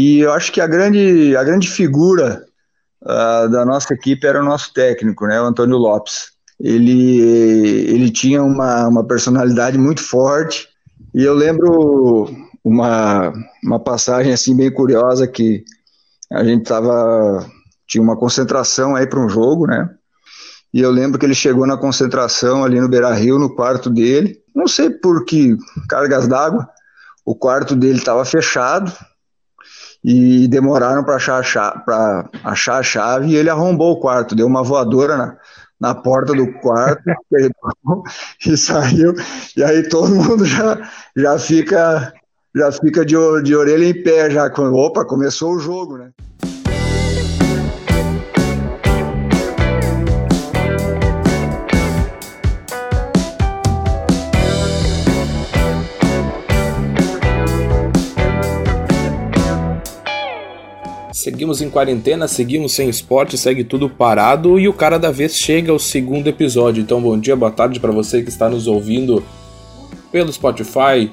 E eu acho que a grande, a grande figura uh, da nossa equipe era o nosso técnico, né, o Antônio Lopes. Ele, ele tinha uma, uma personalidade muito forte, e eu lembro uma, uma passagem assim bem curiosa que a gente tava tinha uma concentração aí para um jogo, né? E eu lembro que ele chegou na concentração ali no Beira Rio, no quarto dele. Não sei por que cargas d'água, o quarto dele estava fechado e demoraram para achar, achar, a chave e ele arrombou o quarto, deu uma voadora na, na porta do quarto e saiu. E aí todo mundo já, já fica já fica de, de orelha em pé já opa começou o jogo, né? Seguimos em quarentena, seguimos sem esporte, segue tudo parado e o cara da vez chega ao segundo episódio. Então, bom dia, boa tarde para você que está nos ouvindo pelo Spotify,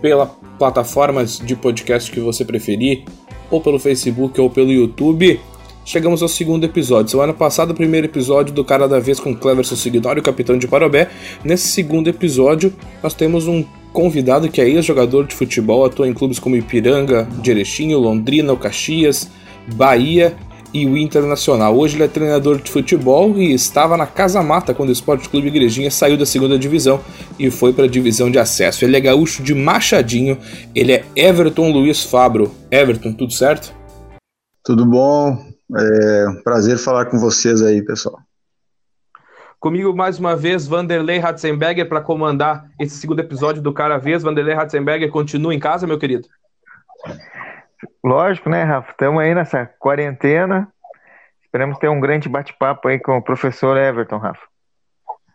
pela plataformas de podcast que você preferir, ou pelo Facebook ou pelo YouTube. Chegamos ao segundo episódio. Semana passada, o primeiro episódio do Cara da Vez com Cleverson Signori, o capitão de Parobé. Nesse segundo episódio, nós temos um convidado que é ex-jogador de futebol, atua em clubes como Ipiranga, Jerechinho, Londrina, o Caxias, Bahia e o Internacional. Hoje ele é treinador de futebol e estava na Casa Mata quando o Esporte Clube Igrejinha saiu da segunda divisão e foi para a divisão de acesso. Ele é gaúcho de Machadinho, ele é Everton Luiz Fabro. Everton, tudo certo? Tudo bom, é um prazer falar com vocês aí, pessoal. Comigo mais uma vez, Vanderlei Ratzenberger para comandar esse segundo episódio do Cara Vez. Vanderlei Ratzenberger continua em casa, meu querido? Lógico, né, Rafa? Estamos aí nessa quarentena. Esperamos ter um grande bate-papo aí com o professor Everton, Rafa.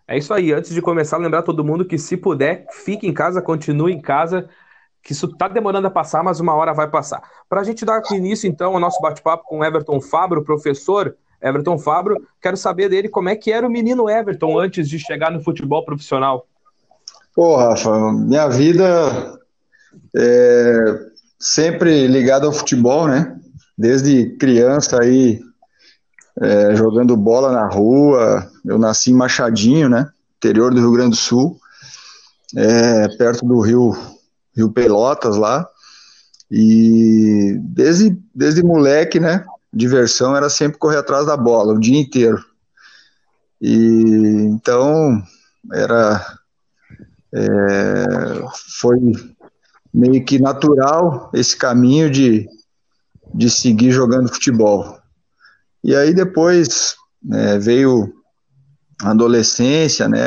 É isso aí. Antes de começar, lembrar todo mundo que, se puder, fique em casa, continue em casa, que isso está demorando a passar, mas uma hora vai passar. Para a gente dar início, então, ao nosso bate-papo com Everton Fabro, professor Everton Fabro, quero saber dele como é que era o menino Everton antes de chegar no futebol profissional. Pô, Rafa, minha vida é, sempre ligado ao futebol, né? Desde criança aí, é, jogando bola na rua. Eu nasci em Machadinho, né? Interior do Rio Grande do Sul, é, perto do Rio, Rio Pelotas lá. E desde, desde moleque, né? Diversão era sempre correr atrás da bola o dia inteiro. E então era é, foi meio que natural esse caminho de, de seguir jogando futebol. E aí depois né, veio a adolescência, né,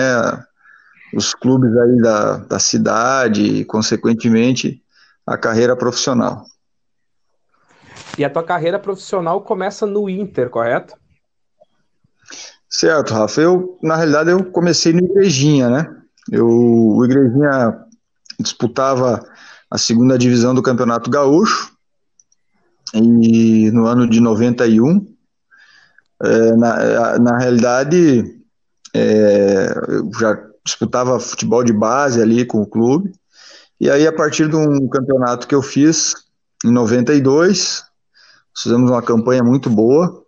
os clubes aí da, da cidade e, consequentemente, a carreira profissional. E a tua carreira profissional começa no Inter, correto? Certo, Rafa. Eu, na realidade, eu comecei no Igrejinha, né? Eu, o Igrejinha disputava a segunda divisão do Campeonato Gaúcho, e no ano de 91. É, na, na realidade, é, eu já disputava futebol de base ali com o clube, e aí a partir de um campeonato que eu fiz em 92, fizemos uma campanha muito boa,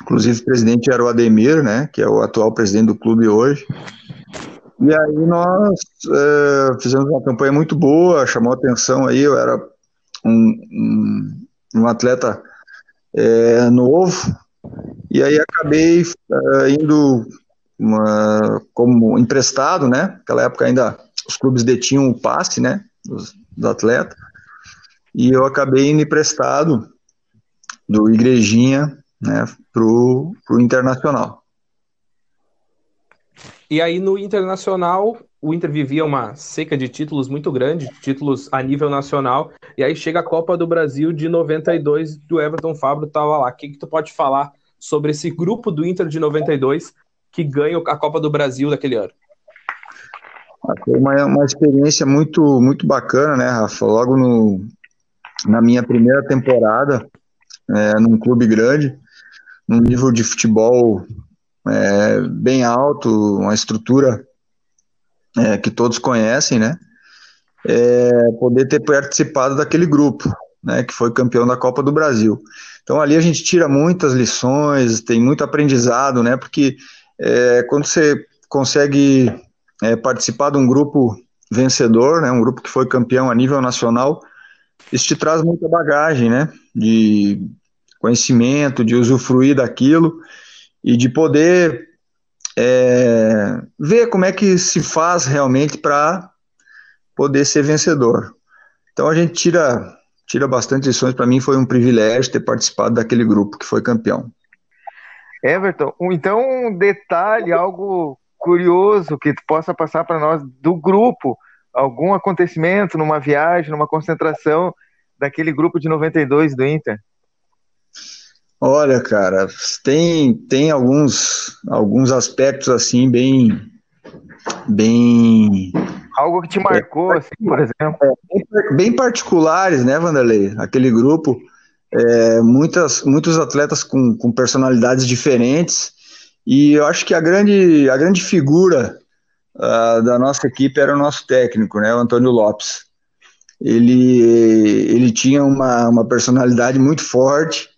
inclusive o presidente era o Ademir, né, que é o atual presidente do clube hoje, e aí nós é, fizemos uma campanha muito boa, chamou atenção aí, eu era um, um, um atleta é, novo, e aí acabei é, indo uma, como emprestado, né? Naquela época ainda os clubes detinham o passe, né? Dos, do atleta. E eu acabei indo emprestado do Igrejinha, né? Pro, pro Internacional. E aí no Internacional, o Inter vivia uma seca de títulos muito grande, títulos a nível nacional, e aí chega a Copa do Brasil de 92, do Everton Fabro estava lá. O que, que tu pode falar sobre esse grupo do Inter de 92 que ganha a Copa do Brasil daquele ano? Ah, foi uma, uma experiência muito, muito bacana, né, Rafa? Logo no, na minha primeira temporada, é, num clube grande, num nível de futebol é, bem alto, uma estrutura é, que todos conhecem, né? É, poder ter participado daquele grupo. né, que foi campeão da Copa do Brasil. Então ali a gente tira muitas lições, tem muito aprendizado, né, porque é, quando você consegue é, participar de um grupo vencedor, né, um grupo que foi campeão a nível nacional, isso te traz muita bagagem, né, de conhecimento, de usufruir daquilo e de poder é, ver como é que se faz realmente para poder ser vencedor. Então a gente tira tira bastante lições. Para mim foi um privilégio ter participado daquele grupo que foi campeão. Everton, então um detalhe, algo curioso que tu possa passar para nós do grupo, algum acontecimento numa viagem, numa concentração daquele grupo de 92 do Inter? Olha, cara, tem, tem alguns, alguns aspectos assim bem bem algo que te marcou, é, assim, por exemplo. É, bem particulares, né, Vanderlei? Aquele grupo, é, muitas, muitos atletas com, com personalidades diferentes, e eu acho que a grande, a grande figura uh, da nossa equipe era o nosso técnico, né, o Antônio Lopes. Ele, ele tinha uma, uma personalidade muito forte,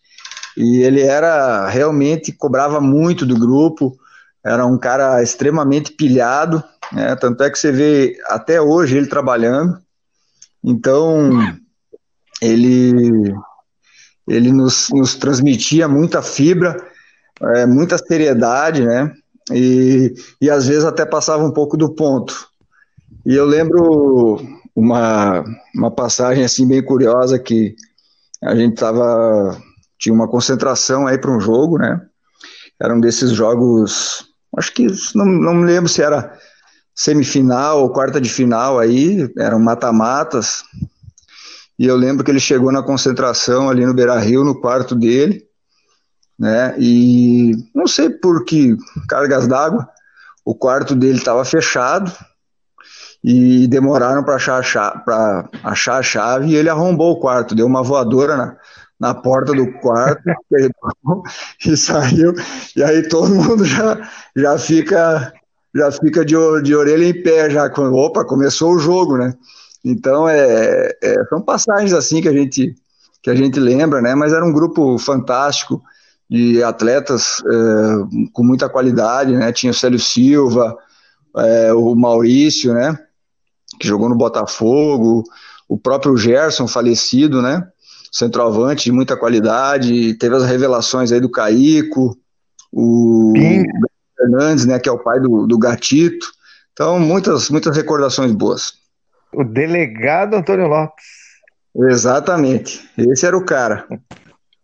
e ele era realmente cobrava muito do grupo, era um cara extremamente pilhado, né? tanto é que você vê até hoje ele trabalhando. Então, ele, ele nos, nos transmitia muita fibra, é, muita seriedade, né? E, e às vezes até passava um pouco do ponto. E eu lembro uma, uma passagem assim bem curiosa que a gente tava tinha uma concentração aí para um jogo, né? Era um desses jogos acho que não, não me lembro se era semifinal ou quarta de final aí, eram mata-matas. E eu lembro que ele chegou na concentração ali no Beira Rio, no quarto dele, né? E não sei por que cargas d'água, o quarto dele estava fechado e demoraram para achar, achar a chave e ele arrombou o quarto, deu uma voadora na, na porta do quarto e saiu. E aí todo mundo já, já fica já fica de, de orelha em pé já opa começou o jogo, né? Então é, é, são passagens assim que a gente que a gente lembra, né? Mas era um grupo fantástico de atletas é, com muita qualidade, né? Tinha o Célio Silva, é, o Maurício, né? Que jogou no Botafogo, o próprio Gerson falecido, né? Centroavante de muita qualidade, teve as revelações aí do Caico, o Sim. Fernandes, né, que é o pai do, do Gatito. Então, muitas, muitas recordações boas. O delegado Antônio Lopes. Exatamente, esse era o cara.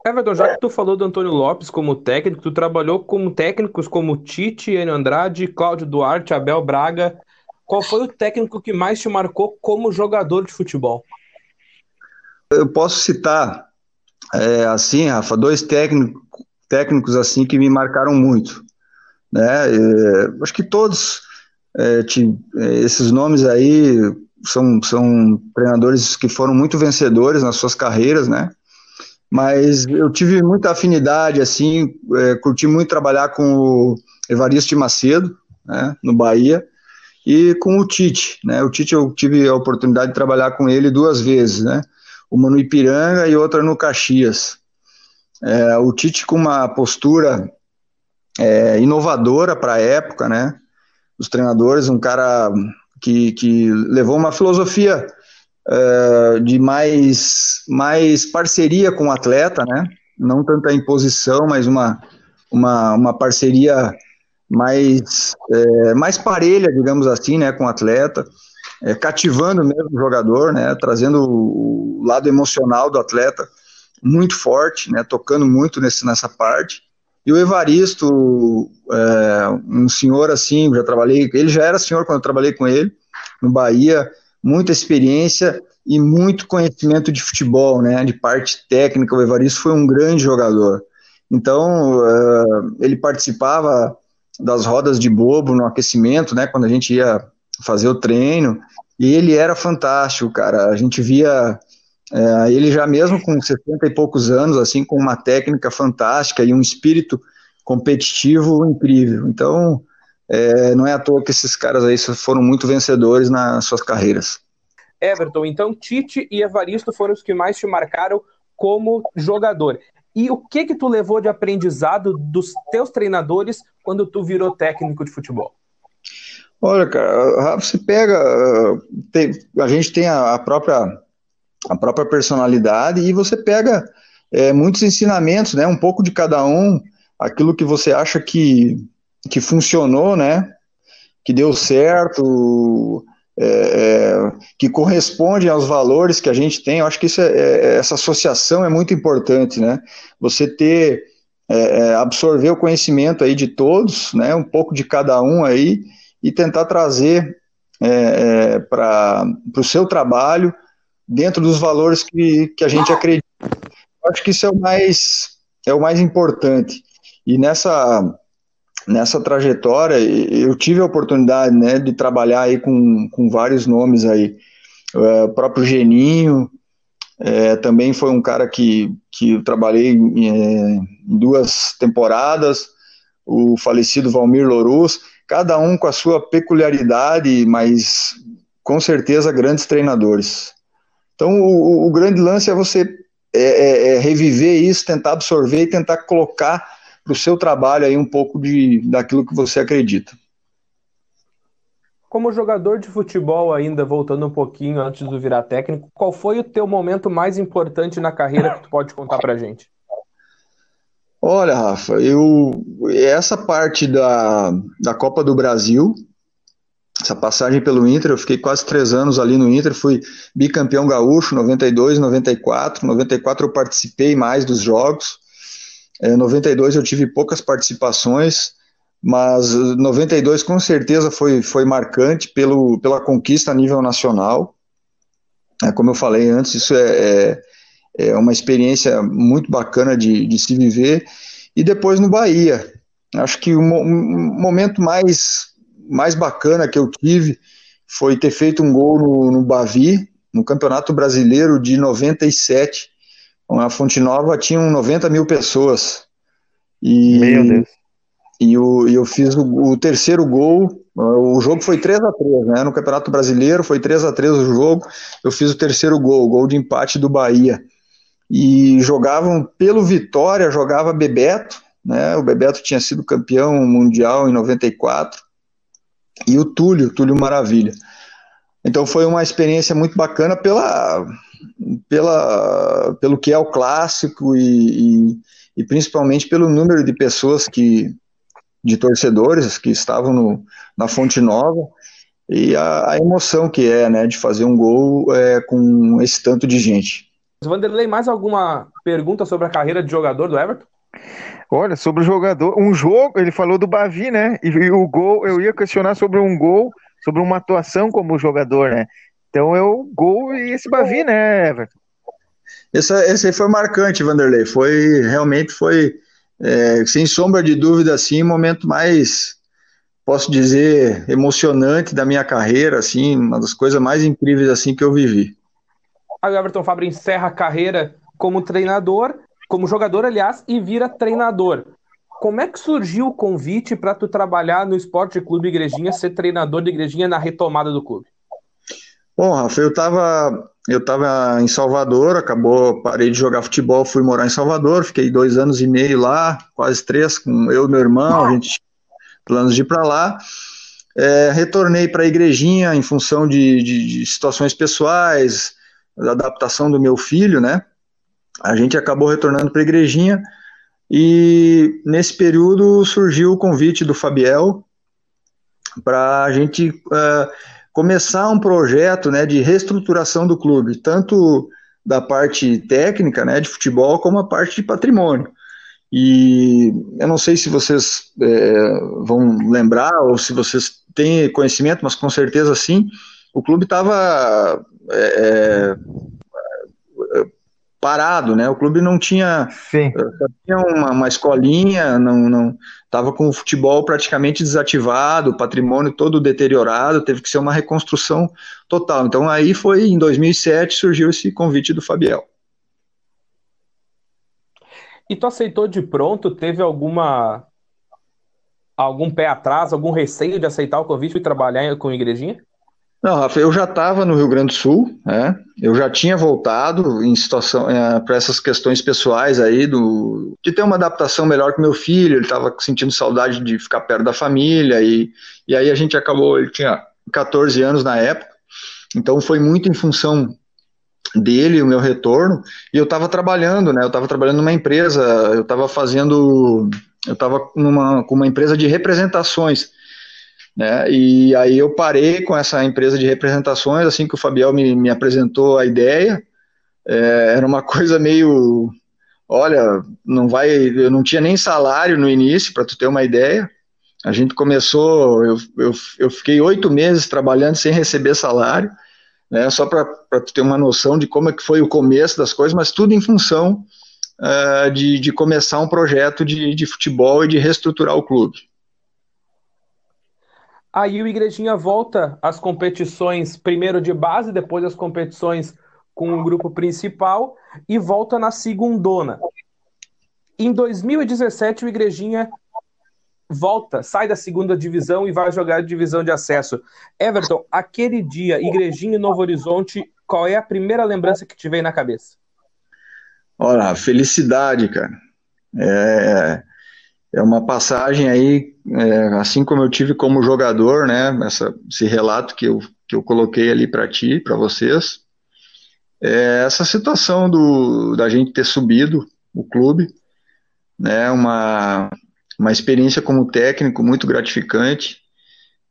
Everton, já que tu falou do Antônio Lopes como técnico, tu trabalhou com técnicos como Tite, Enio Andrade, Cláudio Duarte, Abel Braga. Qual foi o técnico que mais te marcou como jogador de futebol? Eu posso citar, é, assim, Rafa, dois técnico, técnicos assim que me marcaram muito. Né? É, acho que todos é, te, é, esses nomes aí são, são treinadores que foram muito vencedores nas suas carreiras, né? Mas eu tive muita afinidade, assim, é, curti muito trabalhar com o Evaristo de Macedo, né, no Bahia, e com o Tite, né? O Tite eu tive a oportunidade de trabalhar com ele duas vezes, né? Uma no Ipiranga e outra no Caxias. É, o Tite com uma postura é, inovadora para a época, né? Os treinadores, um cara que, que levou uma filosofia é, de mais, mais parceria com o atleta, né? Não tanta imposição, mas uma, uma, uma parceria mais, é, mais parelha, digamos assim, né, com o atleta é, cativando mesmo o jogador, né, trazendo o lado emocional do atleta muito forte, né, tocando muito nesse, nessa parte. E o Evaristo, é, um senhor assim, já trabalhei, ele já era senhor quando eu trabalhei com ele no Bahia, muita experiência e muito conhecimento de futebol, né, de parte técnica. O Evaristo foi um grande jogador. Então, é, ele participava das rodas de bobo no aquecimento, né, quando a gente ia fazer o treino, e ele era fantástico, cara. A gente via é, ele já mesmo com 60 e poucos anos, assim, com uma técnica fantástica e um espírito competitivo incrível. Então, é, não é à toa que esses caras aí foram muito vencedores nas suas carreiras. Everton, então Tite e Evaristo foram os que mais te marcaram como jogador. E o que que tu levou de aprendizado dos teus treinadores quando tu virou técnico de futebol? Olha, cara, você pega, tem, a gente tem a, própria a própria personalidade e você pega é, muitos ensinamentos, né? Um pouco de cada um, aquilo que você acha que, que funcionou, né? Que deu certo, é, é, que corresponde aos valores que a gente tem. Eu acho que isso é, é essa associação é muito importante, né? Você ter é, absorver o conhecimento aí de todos, né? Um pouco de cada um aí e tentar trazer para o seu trabalho dentro dos valores que, que a gente acredita. Eu acho que isso é o mais é o mais importante. E nessa nessa trajetória, eu tive a oportunidade né, de trabalhar aí com, com vários nomes aí. É, o próprio Geninho, é, também foi um cara que, que eu trabalhei em, é, em duas temporadas, o falecido Valmir Lorus, cada um com a sua peculiaridade, mas com certeza grandes treinadores. Então, o, o grande lance é você é, é, é reviver isso, tentar absorver e tentar colocar para o seu trabalho aí um pouco de, daquilo que você acredita. Como jogador de futebol ainda, voltando um pouquinho antes de virar técnico, qual foi o teu momento mais importante na carreira que tu pode contar para gente? Olha, Rafa, eu essa parte da, da Copa do Brasil, essa passagem pelo Inter, eu fiquei quase três anos ali no Inter, fui bicampeão gaúcho, 92, 94, 94 eu participei mais dos jogos, é, 92 eu tive poucas participações, mas 92 com certeza foi, foi marcante pelo, pela conquista a nível nacional. É, como eu falei antes, isso é, é, é uma experiência muito bacana de, de, se viver. E depois no Bahia. Acho que o momento mais, mais bacana que eu tive foi ter feito um gol no, no Bavi, no Campeonato Brasileiro de 97, a Fonte Nova tinham 90 mil pessoas. E, Meu Deus. E eu, eu fiz o, o, terceiro gol. O jogo foi 3 a 3 né? No Campeonato Brasileiro foi 3 a 3 o jogo. Eu fiz o terceiro gol, gol de empate do Bahia. E jogavam pelo Vitória, jogava Bebeto, né? O Bebeto tinha sido campeão mundial em 94. E o Túlio, Túlio Maravilha. Então foi uma experiência muito bacana pela pela, pelo que é o clássico e, e, e, principalmente pelo número de pessoas que, de torcedores que estavam no, na Fonte Nova e a, a, emoção que é, né, de fazer um gol é, com esse tanto de gente. Vanderlei, mais alguma pergunta sobre a carreira de jogador do Everton? Olha, sobre o jogador, um jogo, ele falou do Bavi, né? E, e o gol, eu ia questionar sobre um gol, sobre uma atuação como jogador, né? Então eu gol e esse Bavi, né, Everton? Esse, esse aí foi marcante, Vanderlei. Foi realmente foi, é, sem sombra de dúvida, assim, o momento mais, posso dizer, emocionante da minha carreira, assim, uma das coisas mais incríveis assim que eu vivi. Aí o Everton Fabra encerra a carreira como treinador, como jogador, aliás, e vira treinador. Como é que surgiu o convite para tu trabalhar no Esporte Clube Igrejinha, ser treinador de Igrejinha na retomada do clube? Bom, Rafa, eu estava eu tava em Salvador, acabou, parei de jogar futebol, fui morar em Salvador, fiquei dois anos e meio lá, quase três, com eu e meu irmão, a gente planos de ir para lá. É, retornei para a igrejinha em função de, de, de, situações pessoais, da adaptação do meu filho, né? A gente acabou retornando para a igrejinha e nesse período surgiu o convite do Fabiel para a gente uh, começar um projeto né, de reestruturação do clube, tanto da parte técnica né, de futebol como a parte de patrimônio. E eu não sei se vocês é, vão lembrar ou se vocês têm conhecimento, mas com certeza sim, o clube estava é, é, parado, né? O clube não tinha, tinha uma, uma escolinha, não, não, estava com o futebol praticamente desativado, o patrimônio todo deteriorado, teve que ser uma reconstrução total. Então aí foi em 2007 surgiu esse convite do Fabiel. E tu aceitou de pronto? Teve alguma algum pé atrás, algum receio de aceitar o convite e trabalhar com a igrejinha? Não, Rafa, eu já estava no Rio Grande do Sul, né? Eu já tinha voltado em situação é, para essas questões pessoais aí do de ter uma adaptação melhor com meu filho. Ele estava sentindo saudade de ficar perto da família e, e aí a gente acabou. Ele tinha 14 anos na época, então foi muito em função dele o meu retorno e eu estava trabalhando, né? Eu estava trabalhando numa empresa, eu estava fazendo, eu estava com uma empresa de representações né? E aí eu parei com essa empresa de representações, assim que o Fabiel me, me apresentou a ideia, é, era uma coisa meio, olha, não vai, eu não tinha nem salário no início, para tu ter uma ideia, a gente começou, eu, eu, eu fiquei oito meses trabalhando sem receber salário, né, só para tu ter uma noção de como é que foi o começo das coisas, mas tudo em função uh, de, de começar um projeto de, de futebol e de reestruturar o clube. Aí o Igrejinha volta às competições, primeiro de base, depois as competições com o grupo principal e volta na segundona. Em 2017, o Igrejinha volta, sai da segunda divisão e vai jogar a divisão de acesso. Everton, aquele dia, Igrejinha e Novo Horizonte, qual é a primeira lembrança que te veio na cabeça? Olha, felicidade, cara. É, é uma passagem aí, é, assim como eu tive como jogador, né, essa, esse relato que eu, que eu coloquei ali para ti, para vocês, é essa situação do, da gente ter subido o clube, né, uma, uma experiência como técnico muito gratificante,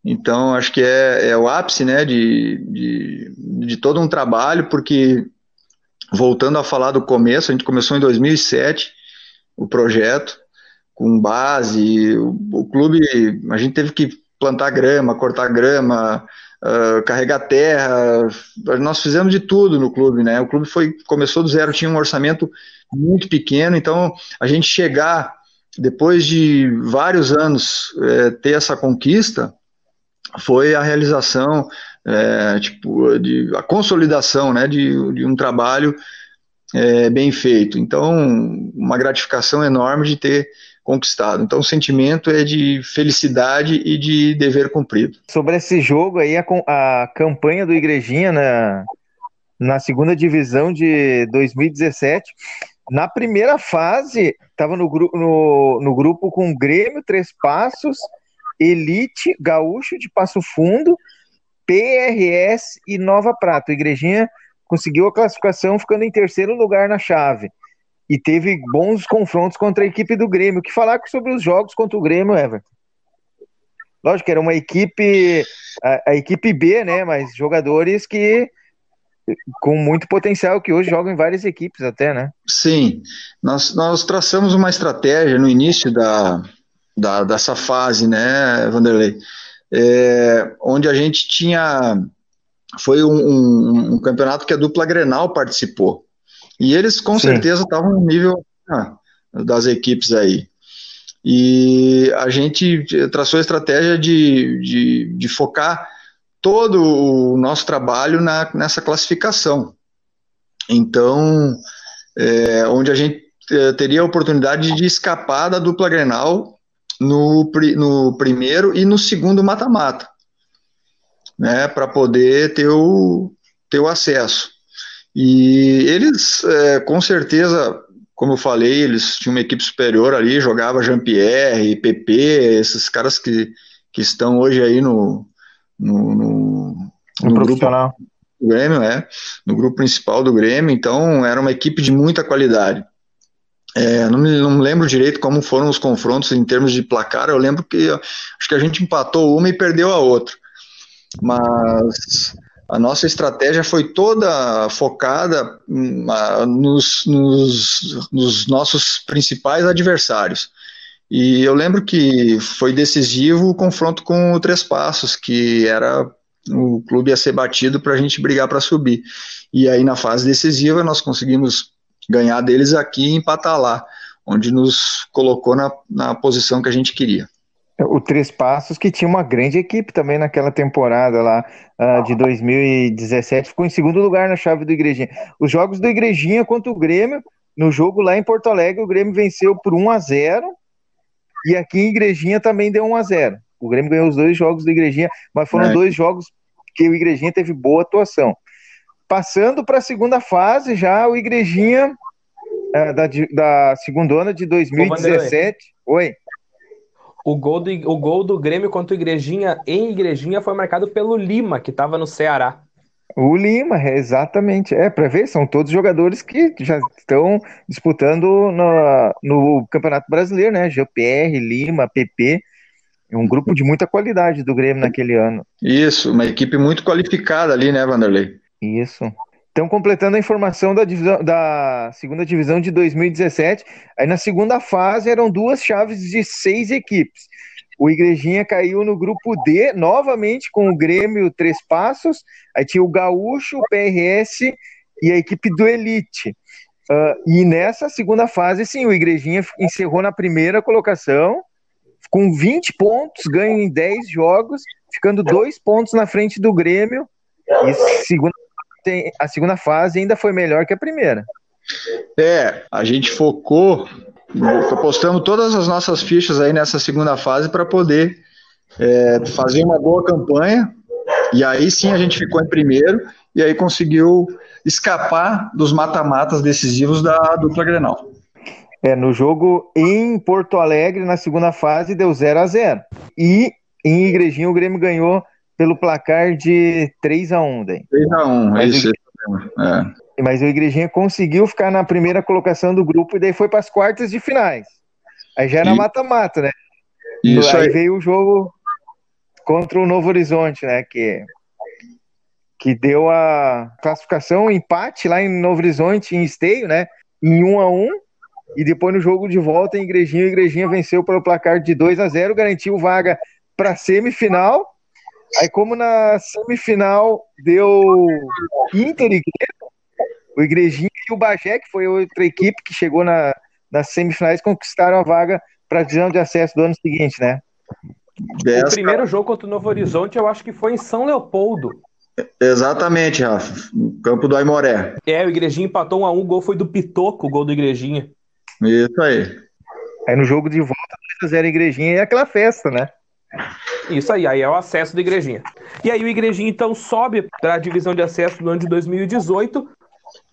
então acho que é, é o ápice, né, de, de, de todo um trabalho, porque voltando a falar do começo, a gente começou em 2007 o projeto, com base. O, o, clube, a gente teve que plantar grama, cortar grama, uh, carregar terra. Nós fizemos de tudo no clube, né? O clube foi começou do zero, tinha um orçamento muito pequeno, então a gente chegar depois de vários anos é, ter essa conquista foi a realização, é, tipo, de, a consolidação, né, de, de um trabalho é, bem feito. Então, uma gratificação enorme de ter conquistado. Então, o sentimento é de felicidade e de dever cumprido. Sobre esse jogo aí, a, a campanha do Igrejinha na, na segunda divisão de 2017, na primeira fase, estava no, no, no grupo com Grêmio, Três Passos, Elite, Gaúcho de Passo Fundo, PRS e Nova Prata. O Igrejinha conseguiu a classificação ficando em terceiro lugar na chave e teve bons confrontos contra a equipe do Grêmio. O que falar sobre os jogos contra o Grêmio, Everton? Lógico que era uma equipe, a, a, equipe B, né? Mas jogadores que com muito potencial, que hoje jogam em várias equipes até, né? Sim, nós, nós traçamos uma estratégia no início da, da dessa fase, né, Vanderlei? É, onde a gente tinha. Foi um, um, um campeonato que a dupla Grenal participou. E eles com Sim. certeza estavam no nível ah, das equipes aí. E a gente traçou a estratégia de, de, de focar todo o nosso trabalho na, nessa classificação. Então, é, onde a gente é, teria a oportunidade de escapar da dupla Grenal no, no primeiro e no segundo mata-mata, né, para poder ter o, ter o acesso. E eles, é, com certeza, como eu falei, eles tinham uma equipe superior ali, jogava Jean-Pierre, PP, esses caras que, que estão hoje aí no, no, no, no profissional. Grupo, do Grêmio, é, no grupo principal do Grêmio, então era uma equipe de muita qualidade. É, não, me, não me lembro direito como foram os confrontos em termos de placar, eu lembro que acho que a gente empatou uma e perdeu a outra. Mas a nossa estratégia foi toda focada hum, nos, nos, nos, nossos principais adversários. E eu lembro que foi decisivo o confronto com o Três Passos, que era o clube a ser batido para a gente brigar para subir. E aí na fase decisiva nós conseguimos ganhar deles aqui e empatar lá, onde nos colocou na, na posição que a gente queria. O Três Passos, que tinha uma grande equipe também naquela temporada lá uh, de 2017, ficou em segundo lugar na chave do Igrejinha. Os jogos do Igrejinha contra o Grêmio, no jogo lá em Porto Alegre, o Grêmio venceu por 1 a 0 e aqui em Igrejinha também deu 1 a 0 O Grêmio ganhou os dois jogos do Igrejinha, mas foram é. dois jogos porque o Igrejinha teve boa atuação. Passando para a segunda fase, já o Igrejinha é, da, da segunda de 2017. Oi. O gol, do, o gol do Grêmio contra o Igrejinha em Igrejinha foi marcado pelo Lima, que estava no Ceará. O Lima, exatamente. É, para ver, são todos jogadores que já estão disputando no, no Campeonato Brasileiro, né? GPR, Lima, PP. É um grupo de muita qualidade do Grêmio naquele ano. Isso, uma equipe muito qualificada ali, né, Vanderlei? Isso. Então, completando a informação da, divisão, da segunda divisão de 2017, aí na segunda fase eram duas chaves de seis equipes. O Igrejinha caiu no grupo D, novamente com o Grêmio Três Passos, aí tinha o Gaúcho, o PRS e a equipe do Elite. Uh, e nessa segunda fase, sim, o Igrejinha encerrou na primeira colocação, com 20 pontos, ganho em 10 jogos, ficando dois pontos na frente do Grêmio. E segunda, a segunda fase ainda foi melhor que a primeira. É, a gente focou, apostamos todas as nossas fichas aí nessa segunda fase para poder é, fazer uma boa campanha. E aí sim a gente ficou em primeiro e aí conseguiu escapar dos mata-matas decisivos da dupla Grenal. É, no jogo em Porto Alegre, na segunda fase, deu 0 a 0 E em Igrejinha o Grêmio ganhou pelo placar de 3 a 1 daí. 3 a 1 é isso. O... É. Mas o Igrejinha conseguiu ficar na primeira colocação do grupo e daí foi para as quartas de finais. Aí já era mata-mata, né? Isso aí, aí veio o jogo contra o Novo Horizonte, né? Que, que deu a classificação, empate lá em Novo Horizonte, em Esteio, né? Em 1 a 1 e depois no jogo de volta em Igrejinha, o Igrejinha venceu pelo placar de 2 a 0 garantiu vaga para semifinal. Aí, como na semifinal deu Inter e Grêmio, o Igrejinha e o Bagé, que foi outra equipe que chegou na, nas semifinais, conquistaram a vaga para a divisão de acesso do ano seguinte, né? O primeiro jogo contra o Novo Horizonte, eu acho que foi em São Leopoldo. Exatamente, Rafa. No campo do Aimoré. É, o Igrejinha empatou 1 a 1 o gol foi do Pitoco, o gol do Igrejinha. Isso aí. Aí no jogo de volta, 2x0 Igrejinha é aquela festa, né? Isso aí, aí é o acesso da Igrejinha. E aí o Igrejinha então sobe para a divisão de acesso no ano de 2018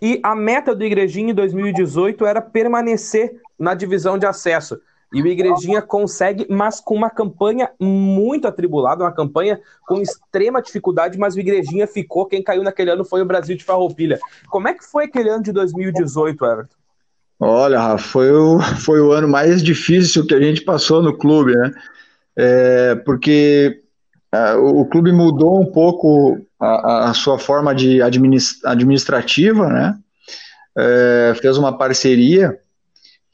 e a meta do Igrejinha em 2018 era permanecer na divisão de acesso. E o Igrejinha consegue, mas com uma campanha muito atribulada, uma campanha com extrema dificuldade, mas o Igrejinha ficou. Quem caiu naquele ano foi o Brasil de Farroupilha. Como é que foi aquele ano de 2018, Everton? Olha, Rafa, foi o, foi o ano mais difícil que a gente passou no clube, né? É, porque é, o, clube mudou um pouco a, a sua forma de administrativa, né? É, fez uma parceria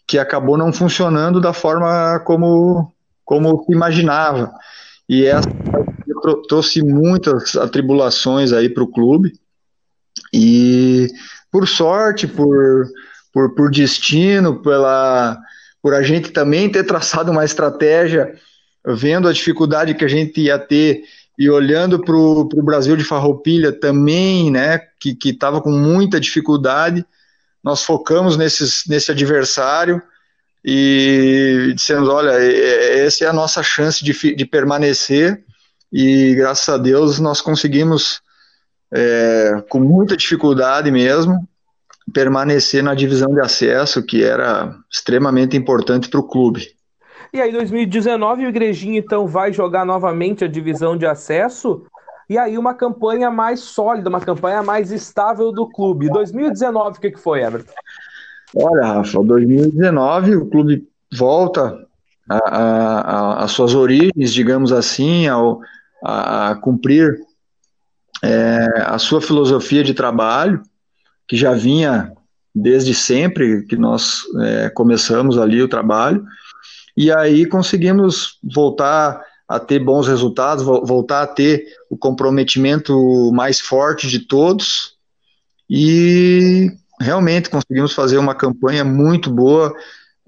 que acabou não funcionando da forma como, como imaginava. E essa trouxe muitas atribulações aí para o clube. E por sorte, por por, por destino, pela, por a gente também ter traçado uma estratégia, vendo a dificuldade que a gente ia ter e olhando para o Brasil de Farroupilha também, né, que estava com muita dificuldade, nós focamos nesses, nesse adversário e dissemos, olha, essa é a nossa chance de, de permanecer e graças a Deus nós conseguimos, é, com muita dificuldade mesmo, permanecer na divisão de acesso, que era extremamente importante para o clube. E aí, 2019, o Igrejinha então vai jogar novamente a divisão de acesso. E aí, uma campanha mais sólida, uma campanha mais estável do clube. 2019, o que, que foi, Everton? Olha, Rafa, 2019 o clube volta às suas origens, digamos assim, ao, a, a cumprir é, a sua filosofia de trabalho que já vinha desde sempre que nós é, começamos ali o trabalho, e aí conseguimos voltar a ter bons resultados, voltar a ter o comprometimento mais forte de todos, e realmente conseguimos fazer uma campanha muito boa,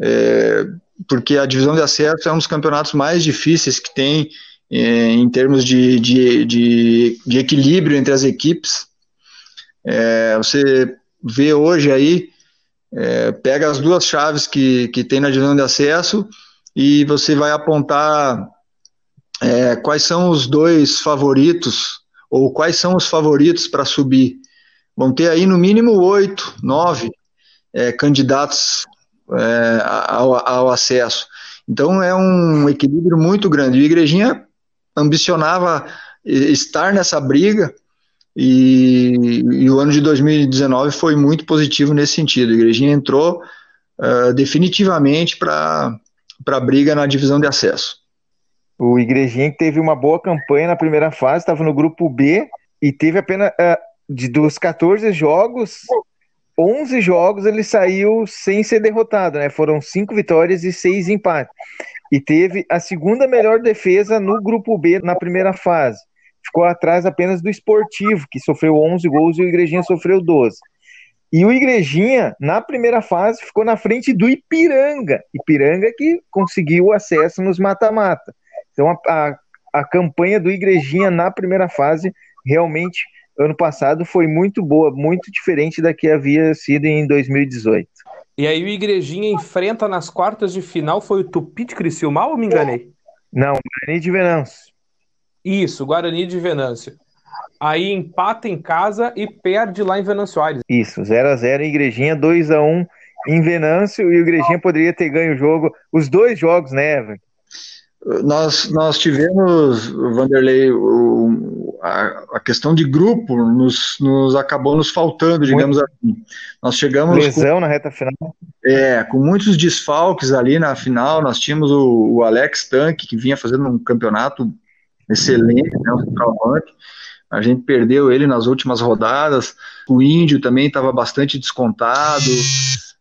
é, porque a divisão de acesso é um dos campeonatos mais difíceis que tem é, em termos de, de, de, de equilíbrio entre as equipes. É, você vê hoje aí, é, pega as duas chaves que, que tem na divisão de acesso e você vai apontar é, quais são os dois favoritos ou quais são os favoritos para subir. Vão ter aí no mínimo oito, nove é, candidatos é, ao, ao, acesso. Então é um equilíbrio muito grande. O Igrejinha ambicionava estar nessa briga e, e, o ano de 2019 foi muito positivo nesse sentido. A Igrejinha entrou uh, definitivamente para a briga na divisão de acesso. O Igrejinha teve uma boa campanha na primeira fase, estava no grupo B e teve apenas uh, de, dos 14 jogos, 11 jogos ele saiu sem ser derrotado, né? Foram cinco vitórias e seis empates. E teve a segunda melhor defesa no grupo B na primeira fase. Ficou atrás apenas do Esportivo, que sofreu 11 gols e o Igrejinha sofreu 12. E o Igrejinha, na primeira fase, ficou na frente do Ipiranga. Ipiranga que conseguiu acesso nos mata-mata. Então a, a, a campanha do Igrejinha na primeira fase realmente ano passado foi muito boa, muito diferente da que havia sido em 2018. E aí o Igrejinha enfrenta nas quartas de final, foi o Tupi de Criciúma ou me enganei? Não, Guarani de Venâncio. Isso, Guarani de Venâncio. Aí empata em casa e perde lá em Venâncio Aires. Isso, 0x0 em Igrejinha, 2x1 em Venâncio, e o Igrejinha poderia ter ganho o jogo, os dois jogos, né, Everton? Nós, nós tivemos, Vanderlei, o, a, a, questão de grupo nos, nos acabou nos faltando, digamos Muito. assim. Nós chegamos. Lesão com, na reta final. É, com muitos desfalques ali na final. Nós tínhamos o, o Alex Tanque, que vinha fazendo um campeonato excelente, né, o centroavante. A gente perdeu ele nas últimas rodadas. O Índio também estava bastante descontado.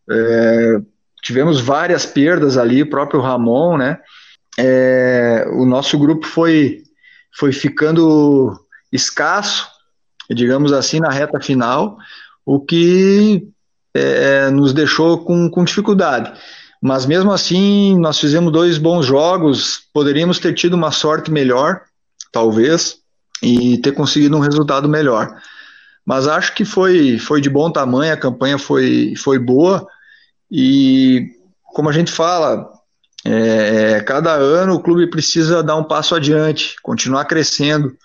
É, tivemos várias perdas ali, o próprio Ramon, né? é, o nosso grupo foi, foi ficando escasso, digamos assim, na reta final, o que é, nos deixou com, com dificuldade. Mas mesmo assim, nós fizemos dois bons jogos, poderíamos ter tido uma sorte melhor, talvez, e ter conseguido um resultado melhor. Mas acho que foi, foi de bom tamanho, a campanha foi, foi boa, e como a gente fala, é, cada ano o clube precisa dar um passo adiante, continuar crescendo.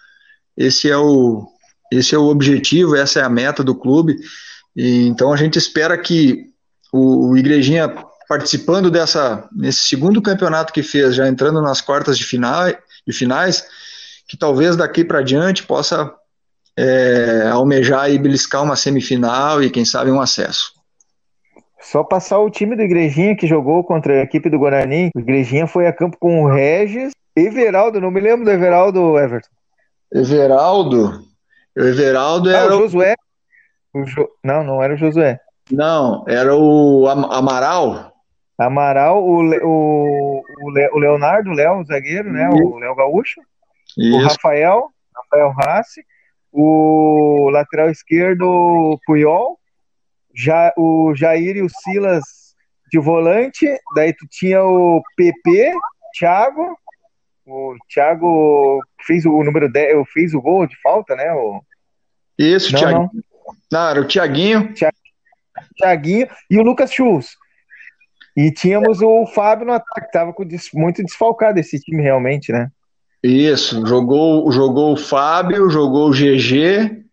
Esse é o, esse é o objetivo, essa é a meta do clube. E, então a gente espera que o, o Igrejinha participando dessa nesse segundo campeonato que fez, já entrando nas quartas de, final, de finais, que talvez daqui para diante possa é, almejar e beliscar uma semifinal e quem sabe um acesso. Só passar o time do Igrejinha que jogou contra a equipe do Guarani. O Igrejinha foi a campo com o Regis, Everaldo, não me lembro do Everaldo, Everton. Everaldo? O Everaldo era. Ah, o Josué? O jo... Não, não era o Josué. Não, era o Amaral. Amaral, o, Le... o... o Leonardo, o Léo, o zagueiro, né? O Léo Gaúcho. Isso. O Rafael, Rafael Rassi. O lateral esquerdo, Puyol já, o Jair e o Silas de volante, daí tu tinha o PP, Thiago, o Thiago fez o número 10, fez o gol de falta, né? O... Isso, não, Thiago. Não. não, era o Thiaguinho. Thiaguinho e o Lucas Schultz. E tínhamos o Fábio no ataque, tava com muito desfalcado esse time realmente, né? Isso, jogou, jogou o Fábio, jogou o GG,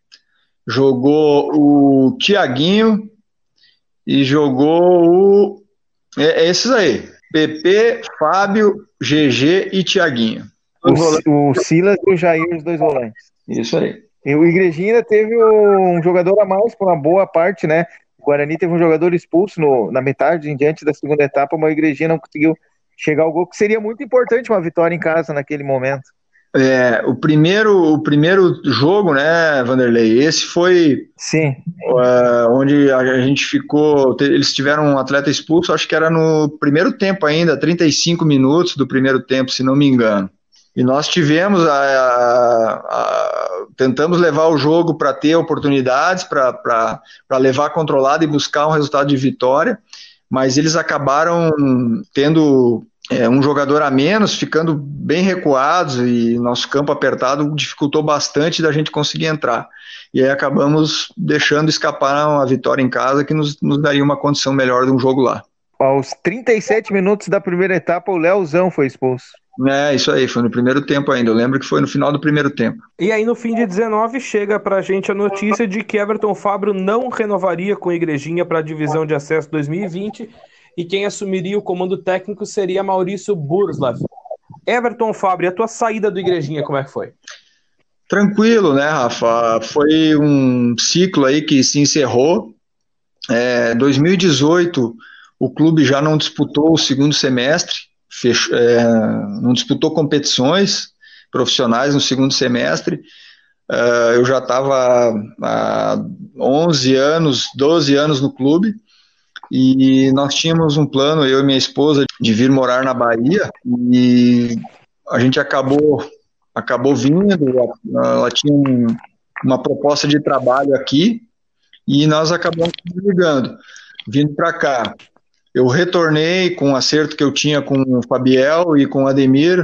jogou o Thiaguinho, e jogou o. É, é esses aí: PP, Fábio, GG e Tiaguinho. O, o Silas e o Jair, os dois volantes. Isso aí. E o Igrejinha ainda teve um jogador a mais por uma boa parte, né? O Guarani teve um jogador expulso no, na metade, em diante da segunda etapa, mas o Igrejinha não conseguiu chegar ao gol, que seria muito importante uma vitória em casa naquele momento. É, o primeiro, o primeiro jogo, né, Vanderlei? Esse foi Sim. Uh, onde a gente ficou. Eles tiveram um atleta expulso, acho que era no primeiro tempo ainda, 35 minutos do primeiro tempo, se não me engano. E nós tivemos a, a, a tentamos levar o jogo para ter oportunidades, para levar controlado e buscar um resultado de vitória, mas eles acabaram tendo é, um jogador a menos, ficando bem recuados e nosso campo apertado dificultou bastante da gente conseguir entrar. E aí acabamos deixando escapar a vitória em casa que nos, nos daria uma condição melhor de um jogo lá. Aos 37 minutos da primeira etapa, o Leozão foi expulso. É, isso aí, foi no primeiro tempo ainda. Eu lembro que foi no final do primeiro tempo. E aí, no fim de 19, chega pra gente a notícia de que Everton Fabro não renovaria com a Igrejinha para a divisão de acesso 2020 e quem assumiria o comando técnico seria Maurício Burslav. Everton Fabro, a tua saída do Igrejinha, como é que foi? Tranquilo, né, Rafa? Foi um ciclo aí que se encerrou. É, 2018, o clube já não disputou o segundo semestre, fechou, é, não disputou competições profissionais no segundo semestre. É, eu já estava há 11 anos, 12 anos no clube, e nós tínhamos um plano, eu e minha esposa, de vir morar na Bahia, e a gente acabou, acabou vindo, ela tinha um, uma proposta de trabalho aqui, e nós acabamos ligando, vindo para cá. Eu retornei com o acerto que eu tinha com o Fabiel e com o Ademir.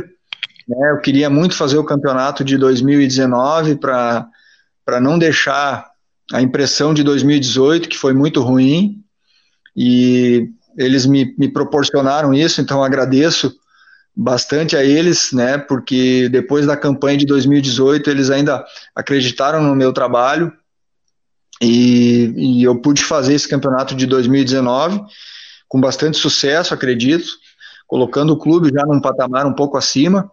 Né, eu queria muito fazer o campeonato de 2019 para não deixar a impressão de 2018, que foi muito ruim, e eles me, me proporcionaram isso, então agradeço bastante a eles, né, porque depois da campanha de 2018 eles ainda acreditaram no meu trabalho e, e eu pude fazer esse campeonato de 2019 com bastante sucesso, acredito, colocando o clube já num patamar um pouco acima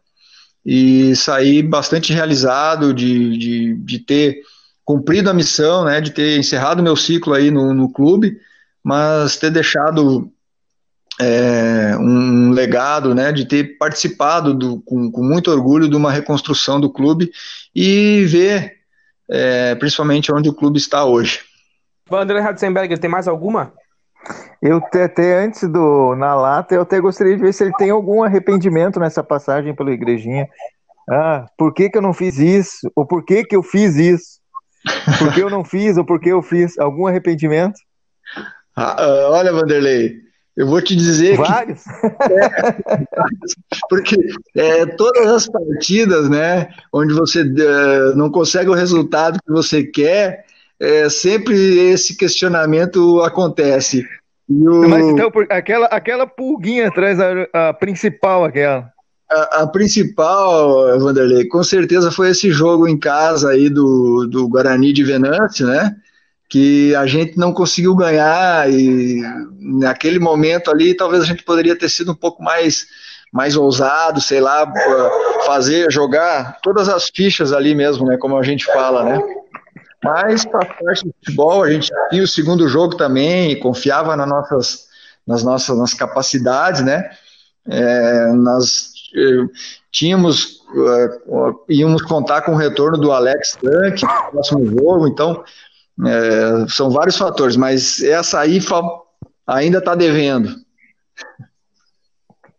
e saí bastante realizado de, de, de ter cumprido a missão, né, de ter encerrado meu ciclo aí no, no clube, mas ter deixado é, um legado, né, de ter participado do, com, com, muito orgulho de uma reconstrução do clube e ver é, principalmente onde o clube está hoje. André Ratzenberger, tem mais alguma? Eu até antes do na lata, eu até gostaria de ver se ele tem algum arrependimento nessa passagem pela igrejinha. Ah, por que, que eu não fiz isso? Ou por que, que eu fiz isso? Por que eu não fiz ou por que eu fiz? Algum arrependimento? Ah, ah olha, Vanderlei, eu vou te dizer Vários? que. É, porque é, todas as partidas, né, onde você é, não consegue o resultado que você quer, é, sempre esse questionamento acontece. O... Mas então, aquela, aquela pulguinha atrás, a, a principal, aquela. A, a, principal, Vanderlei, com certeza foi esse jogo em casa aí do, do Guarani de Venâncio, né? Que a gente não conseguiu ganhar e naquele momento ali talvez a gente poderia ter sido um pouco mais mais ousado, sei lá, fazer, jogar todas as fichas ali mesmo, né? Como a gente fala, né? Mas para parte do futebol, a gente tinha o segundo jogo também, confiava nas nossas, nas nossas nas capacidades, né? É, nós é, tínhamos, uh, íamos contar com o retorno do Alex Tank no próximo jogo, então é, são vários fatores, mas essa aí ainda está devendo.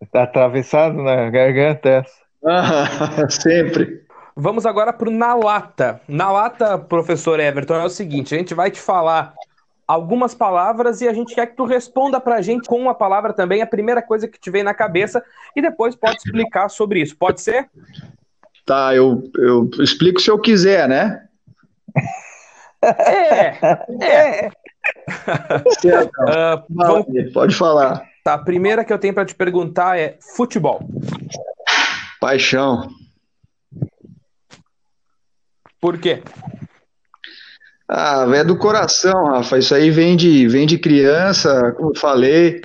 Está atravessado na garganta essa. Ah, sempre. Vamos agora para o Na Lata. Na Lata, professor Everton, é o seguinte: a gente vai te falar algumas palavras e a gente quer que tu responda para a gente com uma palavra também, a primeira coisa que te vem na cabeça, e depois pode explicar sobre isso. Pode ser? Tá, eu, eu explico se eu quiser, né? É, é. uh, vamos... Pode falar. Tá, a primeira que eu tenho para te perguntar é futebol. Paixão. Por quê? Ah, é do coração, Rafa. Isso aí vem de, vem de criança, como eu falei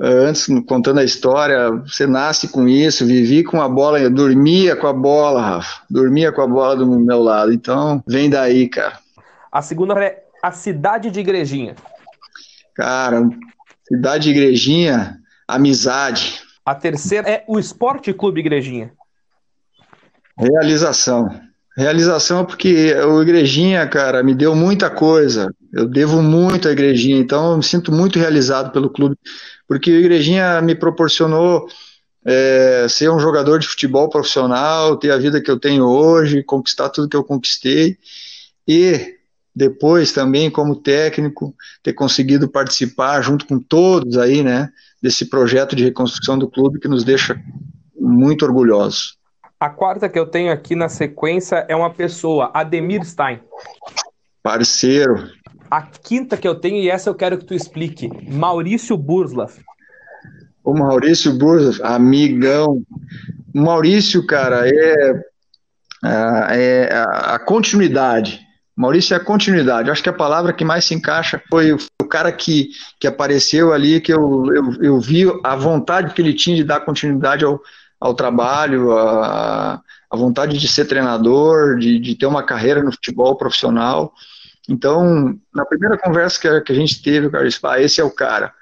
eh, antes, contando a história. Você nasce com isso, vivi com a bola, dormia com a bola, Rafa. Dormia com a bola do meu lado. Então, vem daí, cara. A segunda é a cidade de Igrejinha. Cara, cidade de Igrejinha, amizade. A terceira é o Esporte Clube Igrejinha. Realização. Realização porque o Igrejinha, cara, me deu muita coisa. Eu devo muito à Igrejinha, então eu me sinto muito realizado pelo clube, porque o Igrejinha me proporcionou é, ser um jogador de futebol profissional, ter a vida que eu tenho hoje, conquistar tudo que eu conquistei e depois também como técnico ter conseguido participar junto com todos aí, né, desse projeto de reconstrução do clube que nos deixa muito orgulhosos. A quarta que eu tenho aqui na sequência é uma pessoa, Ademir Stein. Parceiro. A quinta que eu tenho, e essa eu quero que tu explique, Maurício Burslav. O Maurício Burslav, amigão. o Maurício, cara, é, é, é a continuidade. Maurício é a continuidade. Eu acho que a palavra que mais se encaixa foi o, o cara que, que apareceu ali, que eu, eu, eu vi a vontade que ele tinha de dar continuidade ao, ao trabalho, a, a vontade de ser treinador, de, de ter uma carreira no futebol profissional. Então, na primeira conversa que a, que a gente teve, o cara disse, ah, esse é o cara.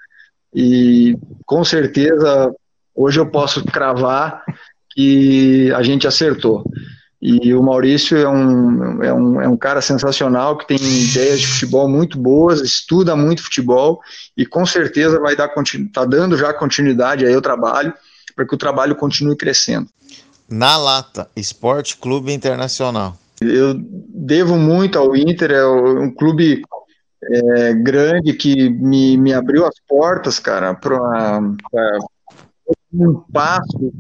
E com certeza, hoje eu posso cravar que a gente acertou. E o Maurício é um, é um, é um cara sensacional que tem ideias de futebol muito boas, estuda muito futebol e com certeza vai dar tá dando já continuidade aí ao trabalho para que o trabalho continue crescendo. Na Lata, Esporte Clube Internacional. Eu devo muito ao Inter, é um clube é, grande que me, me abriu as portas, cara, para um passo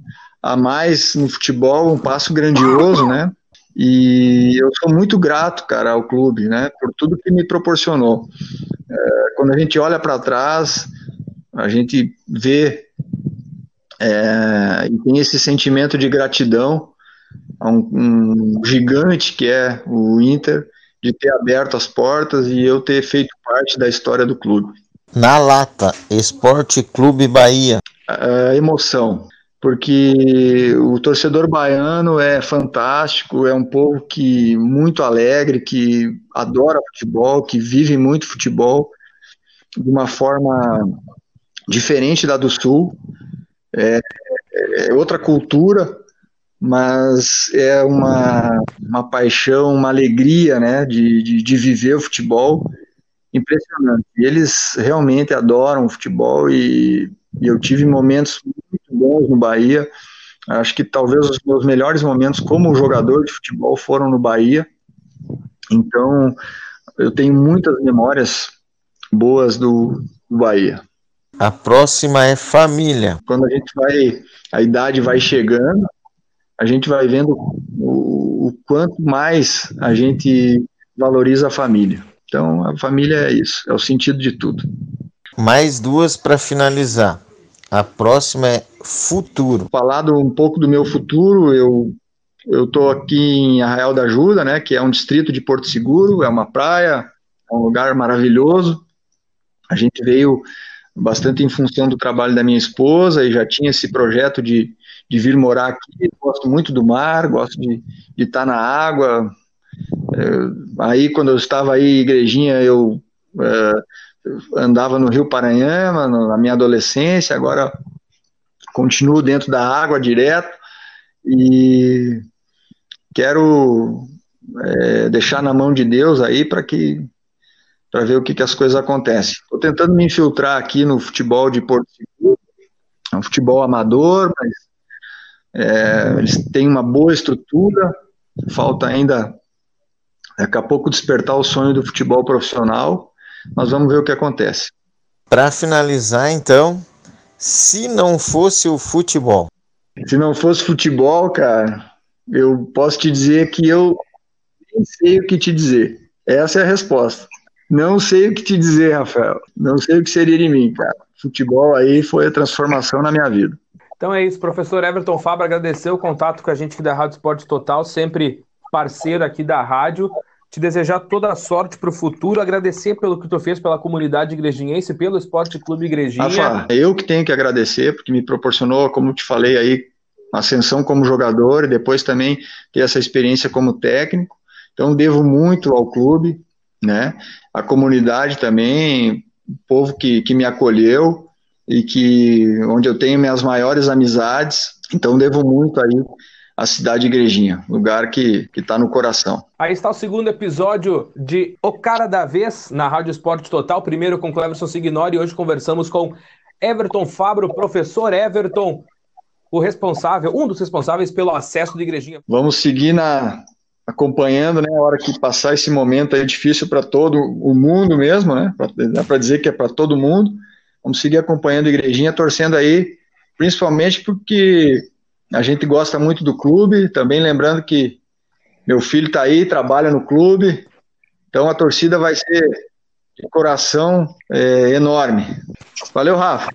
a mais no futebol, um passo grandioso, né? E eu sou muito grato, cara, ao clube, né, por tudo que me proporcionou. É, quando a gente olha para trás, a gente vê é, e tem esse sentimento de gratidão a um, um gigante que é o Inter, de ter aberto as portas e eu ter feito parte da história do clube. Na lata, Esporte Clube Bahia. É, emoção porque o torcedor baiano é fantástico, é um povo que muito alegre, que adora futebol, que vive muito futebol de uma forma diferente da do Sul. É, é outra cultura, mas é uma, uma paixão, uma alegria né, de, de, de viver o futebol impressionante. Eles realmente adoram o futebol e, e eu tive momentos bons no Bahia. Acho que talvez os meus melhores momentos como jogador de futebol foram no Bahia. Então, eu tenho muitas memórias boas do, do Bahia. A próxima é família. Quando a gente vai, a idade vai chegando, a gente vai vendo o, o quanto mais a gente valoriza a família. Então, a família é isso, é o sentido de tudo. Mais duas para finalizar. A próxima é futuro. Falado um pouco do meu futuro, eu eu estou aqui em Arraial da Ajuda, né, que é um distrito de Porto Seguro, é uma praia, é um lugar maravilhoso. A gente veio bastante em função do trabalho da minha esposa e já tinha esse projeto de, de vir morar aqui. Gosto muito do mar, gosto de, estar na água. É, aí, quando eu estava aí, igrejinha, eu é, andava no Rio Paranhama na minha adolescência, agora continuo dentro da água direto e quero é, deixar na mão de Deus aí para que para ver o que, que as coisas acontecem. Estou tentando me infiltrar aqui no futebol de Porto Seguro, é um futebol amador, mas é, eles têm uma boa estrutura, falta ainda daqui a pouco despertar o sonho do futebol profissional nós vamos ver o que acontece. Para finalizar, então, se não fosse o futebol. Se não fosse futebol, cara, eu posso te dizer que eu nem sei o que te dizer. Essa é a resposta. Não sei o que te dizer, Rafael. Não sei o que seria de mim, cara. Futebol aí foi a transformação na minha vida. Então é isso, professor Everton Fabra, agradecer o contato com a gente aqui da Rádio Esporte Total, sempre parceiro aqui da rádio te desejar toda a sorte para o futuro, agradecer pelo que tu fez pela comunidade igrejinhense, pelo Esporte Clube Igrejinha. Rafa, eu que tenho que agradecer, porque me proporcionou, como te falei aí, ascensão como jogador e depois também ter essa experiência como técnico. Então devo muito ao clube, né? A comunidade também, o povo que, que me acolheu e que onde eu tenho minhas maiores amizades. Então devo muito aí a cidade Igrejinha, lugar que está no coração. Aí está o segundo episódio de O Cara da Vez, na Rádio Esporte Total, primeiro com Cleverson Signori, e hoje conversamos com Everton Fabro, professor Everton, o responsável, um dos responsáveis pelo acesso de Igrejinha. Vamos seguir na acompanhando, né, a hora que passar esse momento é difícil para todo o mundo mesmo, né, pra, dá para dizer que é para todo mundo, vamos seguir acompanhando a Igrejinha, torcendo aí, principalmente porque a gente gosta muito do clube, também lembrando que meu filho está aí, trabalha no clube, então a torcida vai ser de coração é, enorme. Valeu, Rafa.